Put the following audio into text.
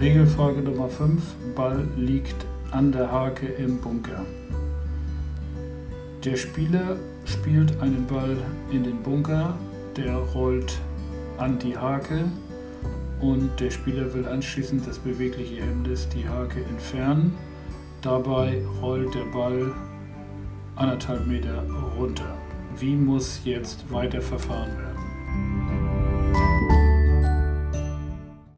Regelfrage Nummer 5. Ball liegt an der Hake im Bunker. Der Spieler spielt einen Ball in den Bunker, der rollt an die Hake und der Spieler will anschließend das bewegliche Hemmnis, die Hake, entfernen. Dabei rollt der Ball anderthalb Meter runter. Wie muss jetzt weiter verfahren werden?